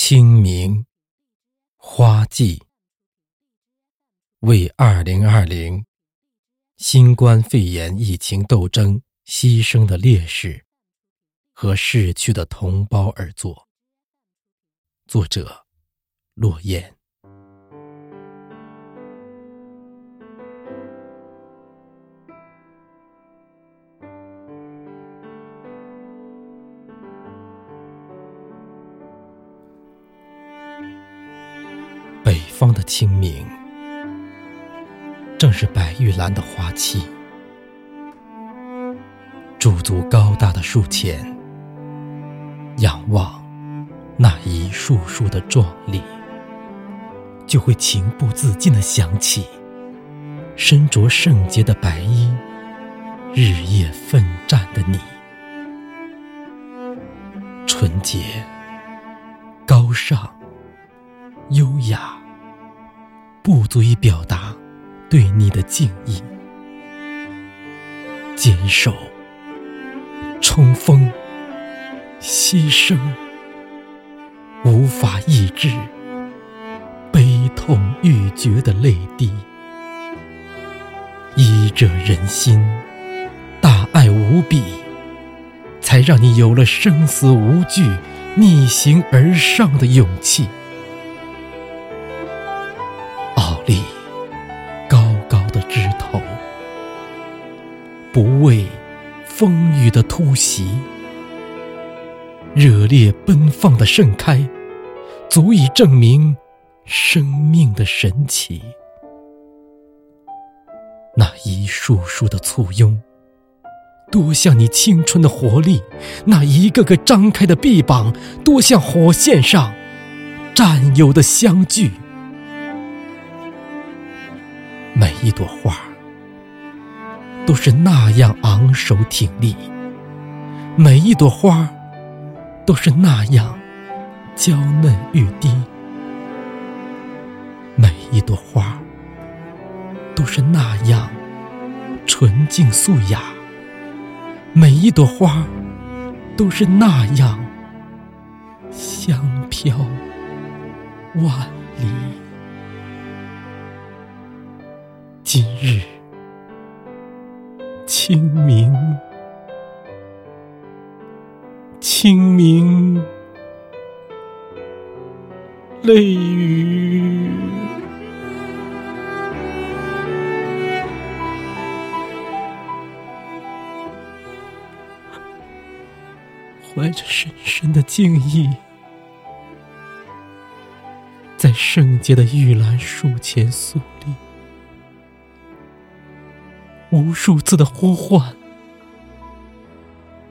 清明，花季，为二零二零新冠肺炎疫情斗争牺牲的烈士和逝去的同胞而作。作者：落雁。方的清明，正是白玉兰的花期。驻足高大的树前，仰望那一束束的壮丽，就会情不自禁地想起身着圣洁的白衣、日夜奋战的你，纯洁、高尚、优雅。不足以表达对你的敬意。坚守、冲锋、牺牲，无法抑制悲痛欲绝的泪滴。医者仁心，大爱无比，才让你有了生死无惧、逆行而上的勇气。里高高的枝头不畏风雨的突袭，热烈奔放的盛开，足以证明生命的神奇。那一束束的簇拥，多像你青春的活力；那一个个张开的臂膀，多像火线上战友的相聚。每一朵花。都是那样昂首挺立，每一朵花都是那样娇嫩欲滴，每一朵花都是那样纯净素雅，每一朵花都是那样香飘万里。今日。清明，清明，泪雨，怀着深深的敬意，在圣洁的玉兰树前肃立。无数次的呼唤，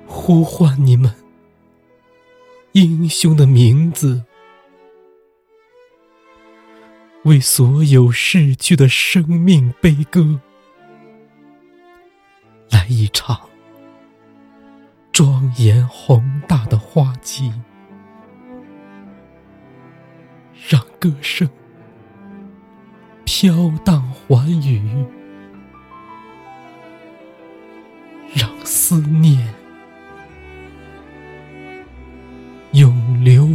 呼唤你们英雄的名字，为所有逝去的生命悲歌，来一场庄严宏大的花季，让歌声飘荡寰宇。思念永留。